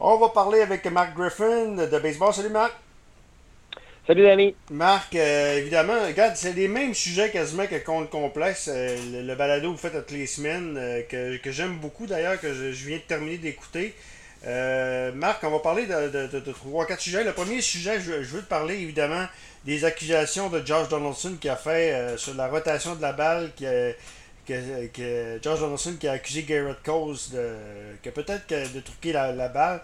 On va parler avec Marc Griffin de baseball. Salut Marc. Salut Danny. Marc, euh, évidemment, regarde, c'est les mêmes sujets quasiment que Compte Complexe. Euh, le, balado que vous faites toutes les semaines, euh, que, j'aime beaucoup d'ailleurs, que je, viens de terminer d'écouter. Marc, on va parler de, trois, quatre sujets. Le premier sujet, je, veux te parler évidemment des accusations de George Donaldson qui a fait sur la rotation de la balle, qui que, George Donaldson qui a accusé Garrett Cole de, que peut-être de truquer la balle.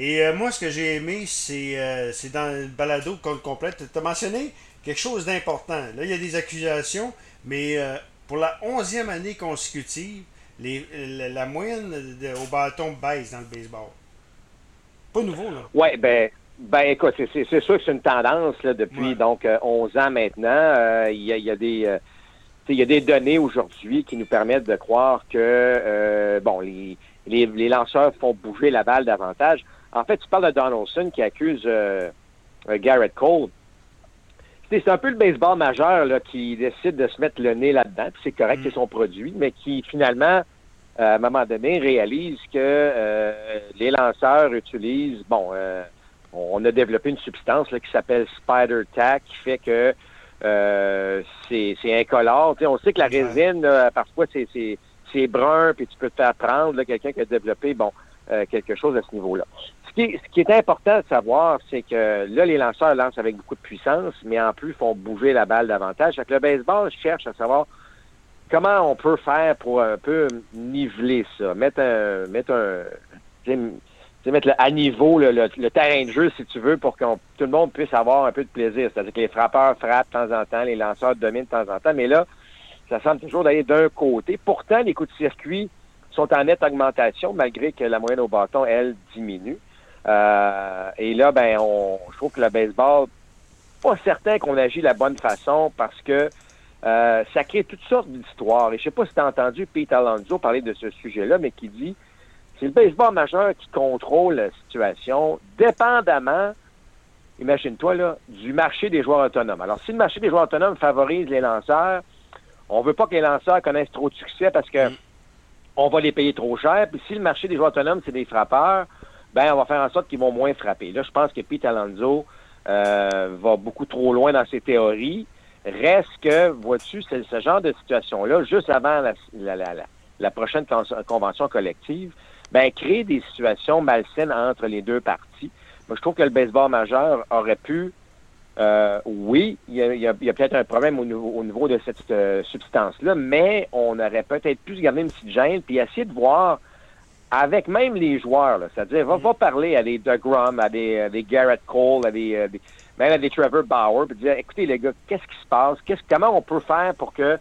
Et euh, moi, ce que j'ai aimé, c'est euh, dans le balado compte complète. Tu as mentionné quelque chose d'important. Là, il y a des accusations, mais euh, pour la onzième année consécutive, les, la, moyenne au bâton baisse dans le baseball. Pas nouveau, là. Oui, ben, ben écoute, c'est sûr que c'est une tendance là, depuis donc 11 ans maintenant. Il y, a, des il y a des données aujourd'hui qui nous permettent de croire que bon les, les, les, lanceurs font bouger la balle davantage. En fait, tu parles de Donaldson qui accuse euh, euh, Garrett Cole. C'est un peu le baseball majeur là, qui décide de se mettre le nez là-dedans. C'est correct, c'est mm. son produit, mais qui finalement, euh, à un moment donné, réalise que les lanceurs utilisent, bon, on a développé une substance là, qui s'appelle Spider Tack, qui fait que c'est incolore. on sait que la résine, parfois, c'est brun, puis tu peux te faire prendre quelqu'un qui a développé, bon, quelque chose à ce niveau-là ce qui est important de savoir, c'est que là, les lanceurs lancent avec beaucoup de puissance, mais en plus font bouger la balle davantage. Fait que le baseball cherche à savoir comment on peut faire pour un peu niveler ça, mettre un, mettre un, mettre à niveau le, terrain de jeu, si tu veux, pour que tout le monde puisse avoir un peu de plaisir. C'est-à-dire que les frappeurs frappent de temps en temps, les lanceurs dominent de temps en temps, mais là, ça semble toujours d'aller d'un côté. Pourtant, les coups de circuit sont en nette augmentation, malgré que la moyenne au bâton, elle, diminue. Euh, et là, ben, on, je trouve que le baseball, pas certain qu'on agit de la bonne façon parce que euh, ça crée toutes sortes d'histoires. Et je sais pas si tu as entendu Pete Alonso parler de ce sujet-là, mais qui dit c'est le baseball majeur qui contrôle la situation, dépendamment, imagine-toi, là, du marché des joueurs autonomes. Alors, si le marché des joueurs autonomes favorise les lanceurs, on veut pas que les lanceurs connaissent trop de succès parce que mm. on va les payer trop cher. Puis si le marché des joueurs autonomes, c'est des frappeurs, ben on va faire en sorte qu'ils vont moins frapper. Là, je pense que Pete Alonso euh, va beaucoup trop loin dans ses théories. Reste que, vois-tu, c'est ce genre de situation-là, juste avant la, prochaine convention collective, ben, créer des situations malsaines entre les deux parties. Moi, je trouve que le baseball majeur aurait pu, euh, oui, il y a, peut-être un problème au niveau, de cette euh, substance-là, mais on aurait peut-être pu se garder une petite gêne puis essayer de voir avec même les joueurs, c'est-à-dire, va, va parler à des DeGrom, à des, des Garrett Cole, à des, euh, même à des Trevor Bauer, puis dire, écoutez les gars, qu'est-ce qui se passe, qu'est-ce, comment on peut faire pour que,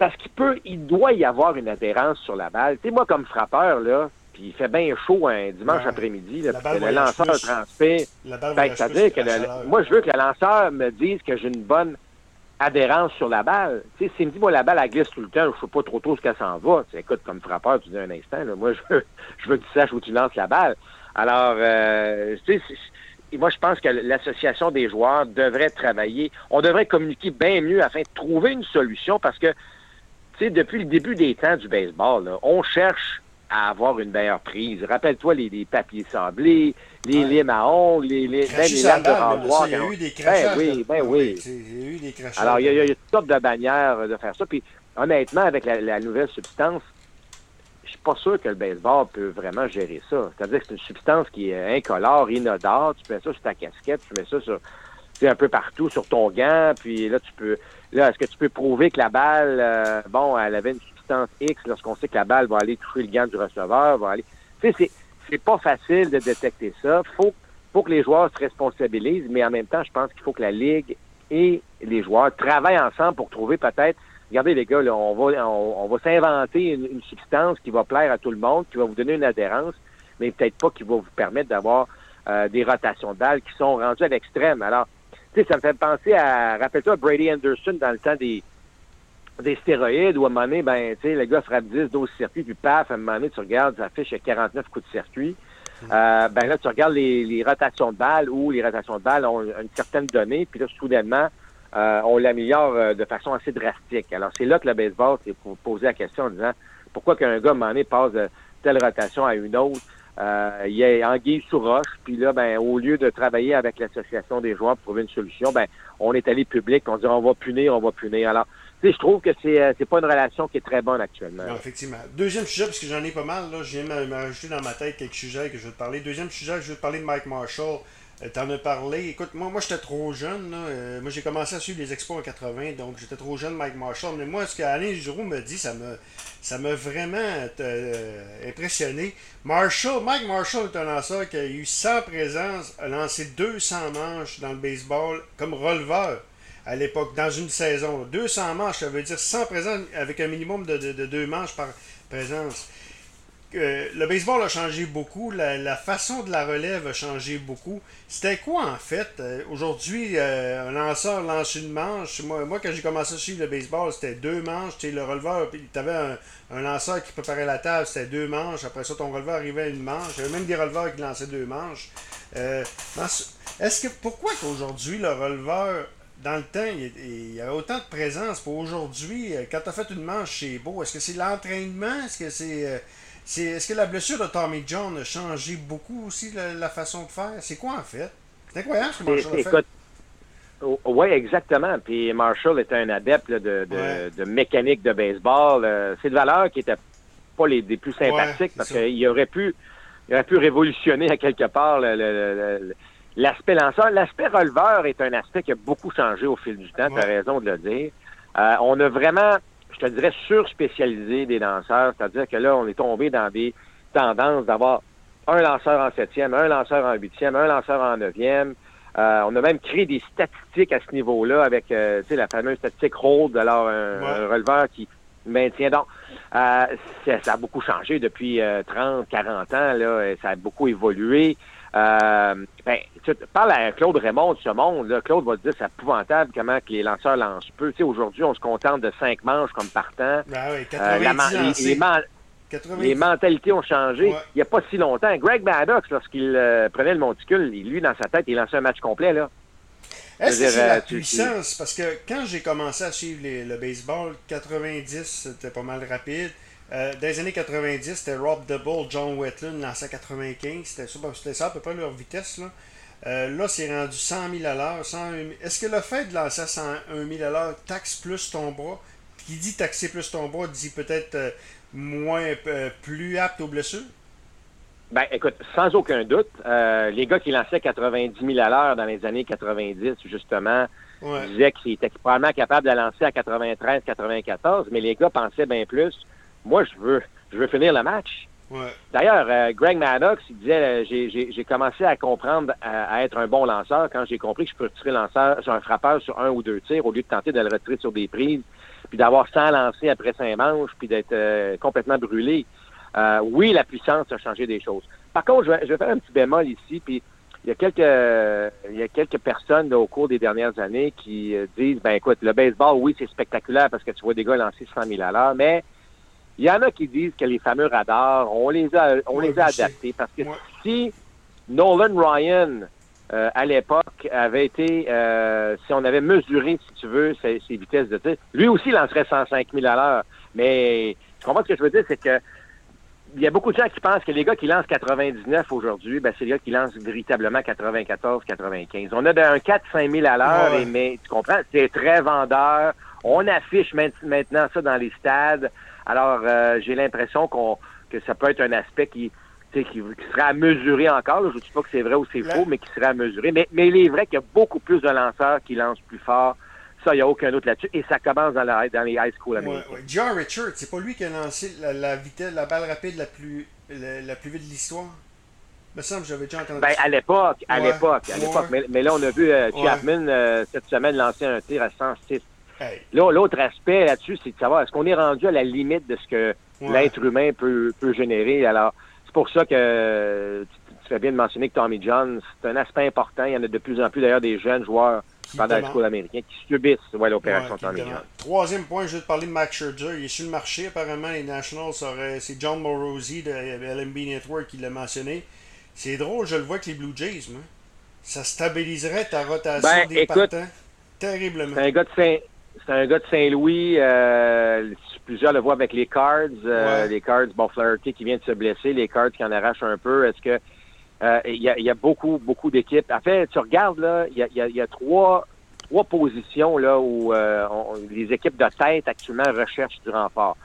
parce qu'il peut, il doit y avoir une adhérence sur la balle. Tu sais, moi comme frappeur là, puis il fait bien chaud un dimanche après-midi, là, le lanceur transpire. Ben, c'est-à-dire que moi je veux que le lanceur me dise que j'ai une bonne adhérence sur la balle. Tu sais, s'il me dit, moi, la balle, elle glisse tout le temps, je sais pas trop tôt ce qu'elle s'en va. Tu écoute, comme frappeur, tu dis un instant, là, moi, je veux, je veux que tu saches où tu lances la balle. Alors, euh, tu sais, moi, je pense que l'association des joueurs devrait travailler. On devrait communiquer bien mieux afin de trouver une solution parce que, sais, depuis le début des temps du baseball, on cherche à avoir une meilleure prise. Rappelle-toi les, papiers sablés, les limes à ongles, les, les, ben, les lames de renvoi. Il y a eu des crachats. Ben oui, ben oui. Il y a eu des crachats. Alors, il y, a, il y a toutes sortes de manières de faire ça. Puis, honnêtement, avec la, nouvelle substance, je suis pas sûr que le baseball peut vraiment gérer ça. C'est-à-dire que c'est une substance qui est incolore, inodore. Tu mets ça sur ta casquette, tu mets ça sur un peu partout sur ton gant, puis là, tu peux. Là, est-ce que tu peux prouver que la balle, euh, bon, elle avait une X lorsqu'on sait que la balle va aller toucher le gant du receveur, va aller. Tu sais, c'est pas facile de détecter ça. Faut, faut que les joueurs se responsabilisent, mais en même temps, je pense qu'il faut que la Ligue et les joueurs travaillent ensemble pour trouver peut-être. Regardez les gars, là, on va on, va s'inventer une, substance qui va plaire à tout le monde, qui va vous donner une adhérence, mais peut-être pas qui va vous permettre d'avoir euh, des rotations de balles qui sont rendues à l'extrême. Alors, tu sais, ça me fait penser à, rappelle-toi, Brady Anderson dans le temps des, des stéroïdes ou à un moment donné, ben, tu sais, le gars frappe 10, 12 circuits, puis paf, à un moment donné, tu regardes, ça affiche 49 coups de circuit. Mm. Euh, ben là, tu regardes les, rotations de balles où les rotations de balles ont une certaine donnée, puis là, soudainement, euh, on l'améliore euh, de façon assez drastique. Alors, c'est là que le baseball s'est posé la question en disant pourquoi qu'un gars, à un moment donné, passe de telle rotation à une autre? Euh, il y a anguille sous roche, puis là, ben, au lieu de travailler avec l'association des joueurs pour trouver une solution, ben, on est allé public, on dit on va punir, on va punir. Alors, tu sais, je trouve que c'est euh, c'est pas une relation qui est très bonne actuellement. Non, effectivement. Deuxième sujet, parce que j'en ai pas mal, là, je viens de m'ajouter dans ma tête quelques sujets que je veux te parler. Deuxième sujet, je veux te parler de Mike Marshall. Euh, T'en as parlé. Écoute, moi, moi j'étais trop jeune. Euh, moi, j'ai commencé à suivre les expos en 80, donc j'étais trop jeune, Mike Marshall. Mais moi, ce qu'Alain Giroux me dit, ça m'a ça vraiment euh, impressionné. Marshall, Mike Marshall est un lanceur qui a eu 100 présences, a lancé 200 manches dans le baseball comme releveur à l'époque, dans une saison. 200 manches, ça veut dire 100 présences avec un minimum de, de deux manches par présence le baseball a changé beaucoup, la, façon de la relève a changé beaucoup. C'était quoi en fait? Euh, Aujourd'hui, euh, un lanceur lance une manche. Moi, moi quand j'ai commencé à suivre le baseball, c'était deux manches. Le releveur, tu avais un, lanceur qui préparait la table, c'était deux manches. Après ça, ton releveur arrivait à une manche. Il y avait même des releveurs qui lançaient deux manches. Euh, est-ce que pourquoi qu'aujourd'hui, le releveur dans le temps, il y a autant de présence pour aujourd'hui. Quand tu as fait une manche, c'est beau. Est-ce que c'est l'entraînement? Est-ce que c'est est-ce que la blessure de Tommy John a changé beaucoup aussi la, façon de faire? C'est quoi en fait? C'est incroyable ce que Marshall a fait. Oui, exactement. Puis Marshall était un adepte de, de, mécanique de baseball. Euh, c'est de valeurs qui n'étaient pas les, des plus sympathiques parce qu'il aurait pu il aurait pu révolutionner à quelque part l'aspect lanceur. L'aspect releveur est un aspect qui a beaucoup changé au fil du temps, tu as raison de le dire. Euh, on a vraiment je te dirais, sur-spécialisé des lanceurs. C'est-à-dire que là, on est tombé dans des tendances d'avoir un lanceur en septième, un lanceur en huitième, un lanceur en neuvième. Euh, on a même créé des statistiques à ce niveau-là avec euh, la fameuse statistique Road, alors un, releveur qui maintient. Donc, euh, ça, a beaucoup changé depuis 30, 40 ans. Là, ça a beaucoup évolué. Euh, ben, tu parles à Claude Raymond de ce monde. Là. Claude va te dire c'est épouvantable comment que les lanceurs lancent peu. Tu sais, aujourd'hui, on se contente de cinq manches comme partant. Ben oui, 90 euh, les, mentalités ont changé. Il n'y a pas si longtemps. Greg Maddox, lorsqu'il euh, prenait le monticule, lui, dans sa tête, il lançait un match complet. là. Est-ce que c'est la puissance? Parce que quand j'ai commencé à suivre le baseball, 90, c'était pas mal rapide. Euh, dans les années 90, c'était Rob Double, John Wetland lancé à 95. C'était ça, c'était ça à peu près leur vitesse. Là, euh, là c'est rendu 100 000 à l'heure. Est-ce que le fait de lancer à 101 000 à l'heure taxe plus ton bras? Qui dit taxer plus ton bras dit peut-être euh, moins plus apte aux blessures? Ben, écoute, sans aucun doute, les gars qui lançaient 90 000 à l'heure dans les années 90, justement, disaient qu'ils étaient probablement capables de lancer à 93, 94, mais les gars pensaient bien plus moi, je veux, je veux finir le match. D'ailleurs, euh, Greg Maddox, il disait, euh, j'ai commencé à comprendre à, être un bon lanceur quand j'ai compris que je peux tirer lanceur sur un frappeur sur un ou deux tirs au lieu de tenter de le retirer sur des prises, puis d'avoir 100 lancés après cinq manches, puis d'être euh, complètement brûlé. Oui, la puissance a changé des choses. Par contre, je vais, faire un petit bémol ici, puis il y a quelques il y a quelques personnes au cours des dernières années qui disent ben écoute, le baseball, oui, c'est spectaculaire parce que tu vois des gars lancer 100 000 à l'heure, mais il y en a qui disent que les fameux radars, on les a, on les a adaptés parce que si Nolan Ryan euh, à l'époque avait été, euh, si on avait mesuré, si tu veux, ses, vitesses de tir, lui aussi lancerait 105 000 à l'heure. Mais tu comprends ce que je veux dire, c'est que il y a beaucoup de gens qui pensent que les gars qui lancent 99 aujourd'hui, ben, c'est les gars qui lancent véritablement 94, 95. On a un 4-5 000 à l'heure, mais tu comprends, c'est très vendeur. On affiche maintenant ça dans les stades. Alors, euh, j'ai l'impression qu'on que ça peut être un aspect qui, qui, qui serait à mesurer encore. Je ne dis pas que c'est vrai ou c'est faux, mais qui serait à mesurer. Mais, mais il est vrai qu'il y a beaucoup plus de lanceurs qui lancent plus fort. Ça, il n'y a aucun doute là-dessus. Et ça commence dans, dans les high school américains. Ouais, John Richard, c'est pas lui qui a lancé la, vitesse, la balle rapide la plus, la, plus vite de l'histoire? me semble j'avais déjà entendu ben, à l'époque, à l'époque, à l'époque. Mais, là, on a vu euh, Chapman euh, cette semaine lancer un tir à 106 Là, l'autre aspect là-dessus, c'est de savoir est-ce qu'on est rendu à la limite de ce que l'être humain peut, peut générer? Alors, c'est pour ça que tu, fais bien de mentionner que Tommy John, c'est un aspect important. Il y en a de plus en plus d'ailleurs des jeunes joueurs pendant la school américain qui subissent l'opération Tommy John. Troisième point, je vais te parler de Max Scherzer. Il est sur le marché. Apparemment, les Nationals, c'est John Morosi de LMB Network qui l'a mentionné. C'est drôle, je le vois avec les Blue Jays. Ça stabiliserait ta rotation ben, des partants terriblement. C'est un gars de c'est un gars de Saint-Louis. Euh, plusieurs le voient avec les Cards. Euh, les Cards, bon, Flaherty qui vient de se blesser, les Cards qui en arrachent un peu. Est-ce que il y, a, beaucoup, beaucoup d'équipes. En fait, tu regardes là, il y a, trois, trois positions là où les équipes de tête actuellement recherchent du renfort.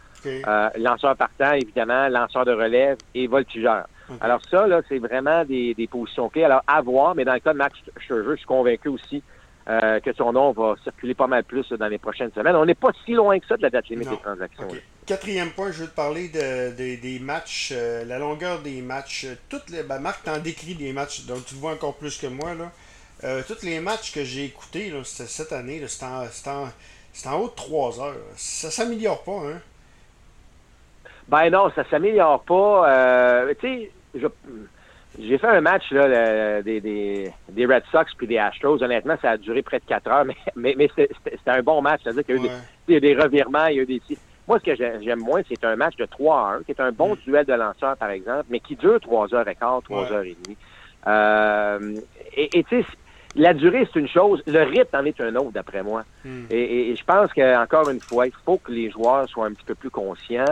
lanceur partant, évidemment, lanceur de relève et voltigeur. Alors ça, là, c'est vraiment des, des positions clés. Alors, à voir, mais dans le cas de Max Scherzer, je suis convaincu aussi euh, que son nom va circuler pas mal plus dans les prochaines semaines. On n'est pas si loin que ça de la date limite des transactions. Quatrième point, je veux te parler de, des matchs, euh, la longueur des matchs. Toutes les, ben Marc t'en décrit des matchs, donc tu le vois encore plus que moi. Là. Euh, tous les matchs que j'ai écoutés là, cette année, c'est en, en, haut de 3 heures. Ça s'améliore pas, hein? Ben non, ça s'améliore pas. tu sais, je j'ai fait un match là, des, des, des, Red Sox puis des Astros. Honnêtement, ça a duré près de quatre heures, mais, mais, mais c'était un bon match. C'est-à-dire qu'il y, y, a eu des revirements, il y a eu des... Moi, ce que j'aime moins, c'est un match de 3 à 1, qui est un bon mm. duel de lanceurs, par exemple, mais qui dure 3 heures et quart, 3 heures et demie. Euh, et tu sais, la durée, c'est une chose. Le rythme en est un autre, d'après moi. Mm. Et, et, je pense qu'encore une fois, il faut que les joueurs soient un petit peu plus conscients.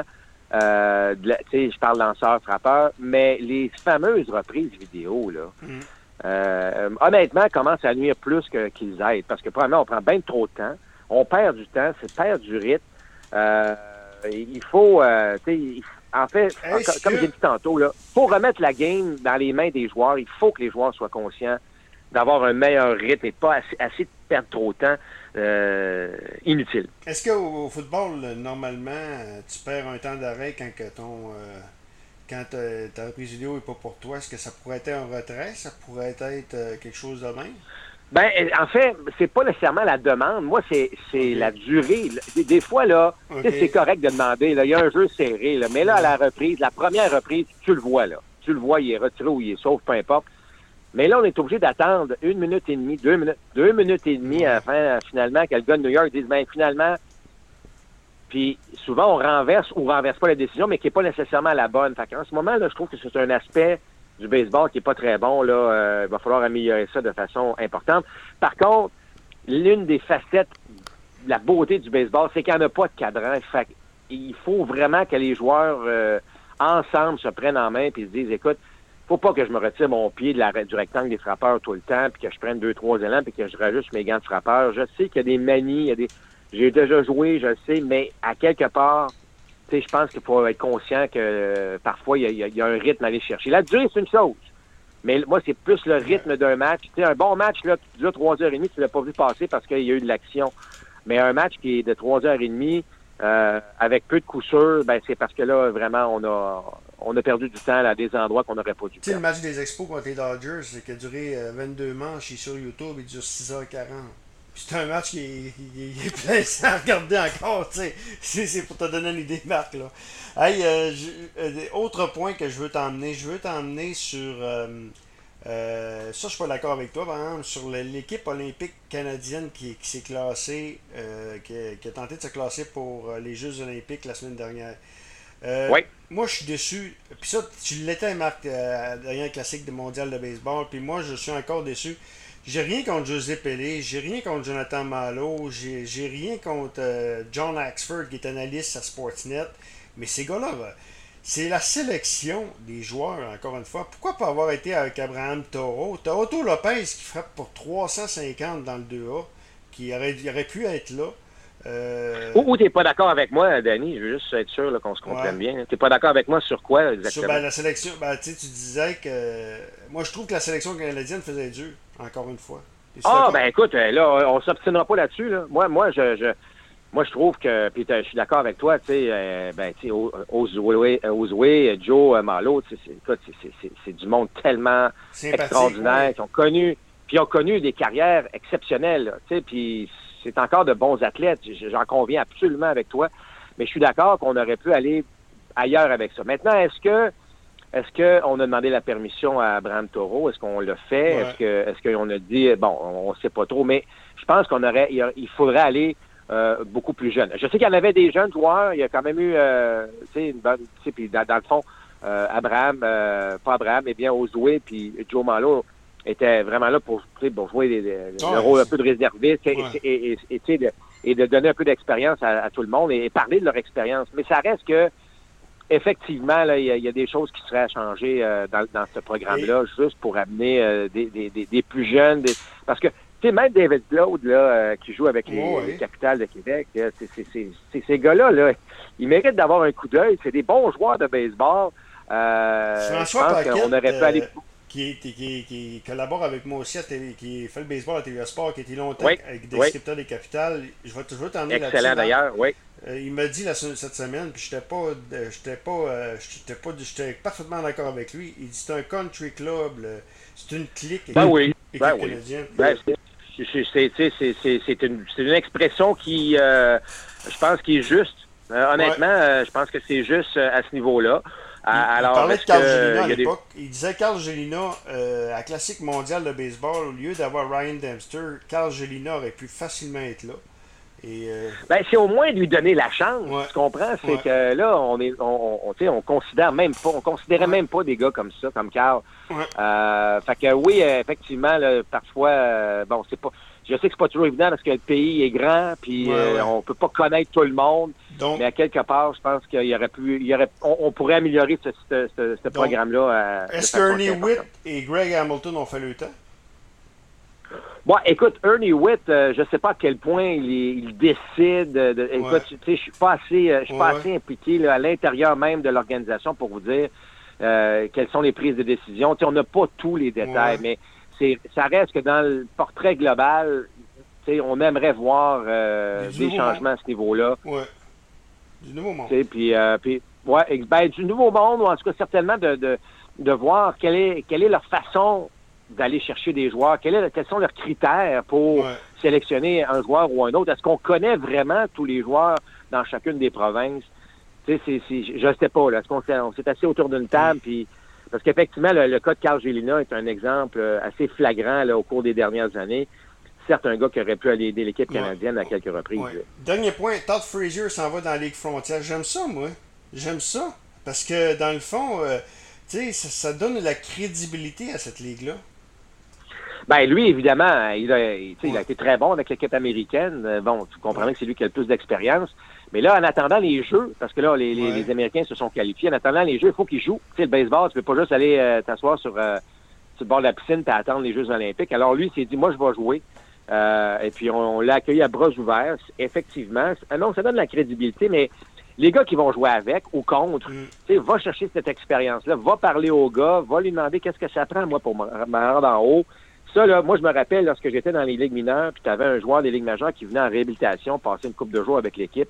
Euh, je parle lanceur, frappeur, mais les fameuses reprises vidéo, là, mm. euh, honnêtement, commencent à nuire plus qu'ils aident. Parce que, probablement, on prend bien trop de temps. On perd du temps, c'est perd du rythme. Euh, il faut, euh, en fait, comme j'ai dit tantôt, il faut remettre la game dans les mains des joueurs. Il faut que les joueurs soient conscients d'avoir un meilleur rythme et pas assez, assez de perdre trop de temps. Euh, inutile. Est-ce qu'au football, normalement, tu perds un temps d'arrêt quand que ton euh, quand ta reprise vidéo n'est pas pour toi? Est-ce que ça pourrait être un retrait? Ça pourrait être euh, quelque chose de même? Ben, en fait, c'est pas nécessairement la demande. Moi, c'est la durée. Des, fois, là, c'est correct de demander. Il y a un jeu serré. Là, mais là, à la reprise, la première reprise, tu le vois, là. Tu le vois, il est retiré ou il est sauf, peu importe. Mais là, on est obligé d'attendre une minute et demie, deux minutes, deux minutes et demie afin, finalement, que le gars de New York dise, ben, finalement, puis souvent, on renverse ou renverse pas la décision, mais qui n'est pas nécessairement la bonne. Fait en ce moment, là, je trouve que c'est un aspect du baseball qui est pas très bon. Là, euh, il va falloir améliorer ça de façon importante. Par contre, l'une des facettes de la beauté du baseball, c'est qu'il n'y en a pas de cadran. Fait il faut vraiment que les joueurs euh, ensemble se prennent en main et se disent, écoute, faut pas que je me retire mon pied de la, du rectangle des frappeurs tout le temps, puis que je prenne deux, trois élans, puis que je rajuste mes gants de frappeur. Je sais qu'il y a des manies, il y a des. J'ai déjà joué, je sais, mais à quelque part, tu sais, je pense qu'il faut être conscient que euh, parfois, il y, a, un rythme à aller chercher. La durée, c'est une chose. Mais moi, c'est plus le rythme d'un match. Tu sais, un bon match, là, qui dure trois heures et demie, tu l'as pas vu passer parce qu'il y a eu de l'action. Mais un match qui est de trois heures et demie, euh, avec peu de coups ben, c'est parce que là, vraiment, on a, on a perdu du temps à des endroits qu'on n'aurait pas dû. Tu sais, le match des Expos contre les Dodgers, qui a duré 22 euh, manches, il est sur YouTube, il dure 6h40. C'est un match qui est, il est plein à regarder encore, tu sais. C'est pour te donner une idée, Marc, là. Hey, euh, euh, autre point que je veux t'emmener, je veux t'emmener sur... ça, je suis pas d'accord avec toi, par exemple, sur l'équipe olympique canadienne qui, qui s'est classée, qui, qui, a tenté de se classer pour les Jeux olympiques la semaine dernière. Euh, moi, je suis déçu. Puis ça, tu l'étais, Marc, euh, derrière classique de mondial de baseball. Puis moi, je suis encore déçu. J'ai rien contre José Pelé, j'ai rien contre Jonathan Malo, j'ai rien contre euh, John Axford qui est analyste à Sportsnet. Mais ces gars-là, c'est la sélection des joueurs, encore une fois. Pourquoi pas avoir été avec Abraham Toro? T'as Otto Lopez qui frappe pour 350 dans le 2A, qui aurait, aurait pu être là. Euh... Ou, tu n'es pas d'accord avec moi, Danny, je veux juste être sûr qu'on se comprenne bien. Tu n'es pas d'accord avec moi sur quoi exactement? Sur ben, la sélection, ben, tu disais que. Moi, je trouve que la sélection canadienne faisait dur, encore une fois. Ah, ben écoute, euh, là, on s'obstinera pas là-dessus. Là. Moi, moi, je, je, moi, je trouve que. Puis je suis d'accord avec toi, tu sais, euh, ben, tu sais, Ozoué, Joe Malo, c'est du monde tellement extraordinaire qui ont connu. Puis ont connu des carrières exceptionnelles, tu sais, puis c'est encore de bons athlètes, j'en conviens absolument avec toi, mais je suis d'accord qu'on aurait pu aller ailleurs avec ça. Maintenant, est-ce que est-ce qu'on a demandé la permission à Abraham Taureau? Est-ce qu'on l'a fait? Est-ce que est-ce qu'on a dit bon, on ne sait pas trop, mais je pense qu'on aurait il faudrait aller euh, beaucoup plus jeune. Je sais qu'il y en avait des jeunes joueurs, il y a quand même eu euh, tu sais, puis dans, le fond, euh, Abraham, pas Abraham, mais bien Ozoué puis Joe Malo était vraiment là pour, pour jouer des, le rôle un peu de réserviste et, et, et de donner un peu d'expérience à, tout le monde et, parler de leur expérience. Mais ça reste que effectivement, il y, a des choses qui seraient à changer euh, dans, ce programme-là, juste pour amener euh, des, des, des, plus jeunes. parce que, tu sais, même David Claude, là, euh, qui joue avec les, Capitales de Québec, c'est ces gars-là, là, ils méritent d'avoir un coup d'œil. C'est des bons joueurs de baseball. François je pense qu'on aurait pu aller qui, qui, qui, collabore avec moi aussi, à qui fait le baseball à TVA Sport, qui était longtemps avec des scripteurs des capitales. Je vais, toujours t'emmener là-dessus. Excellent d'ailleurs, oui. Euh, il m'a dit la, cette semaine, puis j'étais pas, euh, j'étais pas, euh, j'étais pas, j'étais parfaitement d'accord avec lui. Il dit c'est un country club, c'est une clique. Ben oui, ben oui. Ben, c'est une, une, expression qui, je pense, qui est juste. honnêtement, je pense que c'est juste à ce niveau-là. Il, alors, parlait de Carl Gelina à l'époque. Il disait Carl Gelina, euh, à Classique mondial de baseball, au lieu d'avoir Ryan Dempster, Carl Gelina aurait pu facilement être là. Et euh... ben, c'est au moins lui donner la chance. Tu comprends? C'est que là, on est, on, on, on considère même pas, on considérait même pas des gars comme ça, comme Carl. Euh, fait que oui, effectivement, là, parfois, euh, bon, c'est pas, je sais que c'est pas toujours évident parce que le pays est grand, puis euh, on peut pas connaître tout le monde. mais à quelque part, je pense qu'il y aurait pu, il y aurait, on, pourrait améliorer ce, ce, ce, programme-là. Est-ce que Ernie Witt et Greg Hamilton ont fait le temps? Bon, écoute, Ernie Witt, euh, je sais pas à quel point il, il décide. De, écoute, tu sais, je suis pas assez, euh, je suis pas assez impliqué là, à l'intérieur même de l'organisation pour vous dire euh, quelles sont les prises de décision. Tu sais, on n'a pas tous les détails, mais ça reste que dans le portrait global, on aimerait voir euh, des changements à ce niveau-là. Ouais. Du nouveau monde. Puis, euh, puis, ouais, ben, du nouveau monde, ou en tout cas certainement de, de, de voir quelle est, quelle est leur façon d'aller chercher des joueurs, est, quels sont leurs critères pour sélectionner un joueur ou un autre. Est-ce qu'on connaît vraiment tous les joueurs dans chacune des provinces? Je ne sais pas. Là. Qu'on s'est, assis autour d'une table, puis parce qu'effectivement, le, cas de Carl Gélina est un exemple euh, assez flagrant là, au cours des dernières années. Certes, un gars qui aurait pu aller aider l'équipe canadienne à quelques reprises. Dernier point, Todd Frazier s'en va dans la Ligue frontière. J'aime ça, moi. J'aime ça. Parce que, dans le fond, euh, tu sais, ça, donne la crédibilité à cette ligue-là. Ben lui, évidemment, il a, il a été très bon avec l'équipe américaine. Euh, bon, tu comprends que c'est lui qui a le plus d'expérience. Mais là, en attendant les jeux, parce que là, les, les, Américains se sont qualifiés, en attendant les jeux, il faut qu'ils jouent. Tu sais, le baseball, tu peux pas juste aller euh, t'asseoir sur, euh, sur le bord de la piscine et attendre les Jeux olympiques. Alors lui, il s'est dit, moi, je vais jouer. Euh, et puis, on, l'a accueilli à bras ouverts. Effectivement, ah non, ça donne de la crédibilité, mais les gars qui vont jouer avec ou contre, mm. tu sais, va chercher cette expérience-là, va parler au gars, va lui demander qu'est-ce que ça prend, moi, pour me rendre en haut. Ça, là, moi, je me rappelle lorsque j'étais dans les ligues mineures, puis tu avais un joueur des ligues majeures qui venait en réhabilitation, passer une coupe de jours avec l'équipe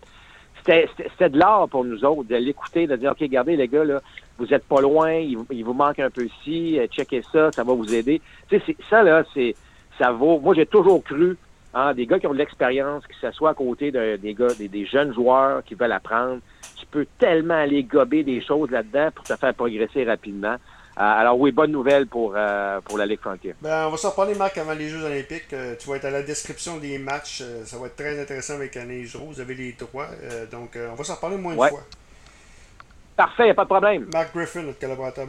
c'était de l'art pour nous autres, de l'écouter, de dire, OK, regardez les gars, là, vous êtes pas loin, il, vous manque un peu ici, euh, checkez ça, ça va vous aider. Tu sais, ça, là, c'est ça vaut. Moi, j'ai toujours cru, hein, des gars qui ont de l'expérience, que ce soit à côté de, des gars, des, jeunes joueurs qui veulent apprendre, tu peux tellement aller gober des choses là-dedans pour te faire progresser rapidement. Euh, alors oui, bonne nouvelle pour, euh, pour la Ligue Frontier. Ben, on va s'en parler, Marc, avant les Jeux olympiques. Euh, tu vas être à la description des matchs. ça va être très intéressant avec Anaïs Vous avez les trois. donc, on va s'en reparler moins une fois. Parfait, pas de problème. Marc Griffin, notre collaborateur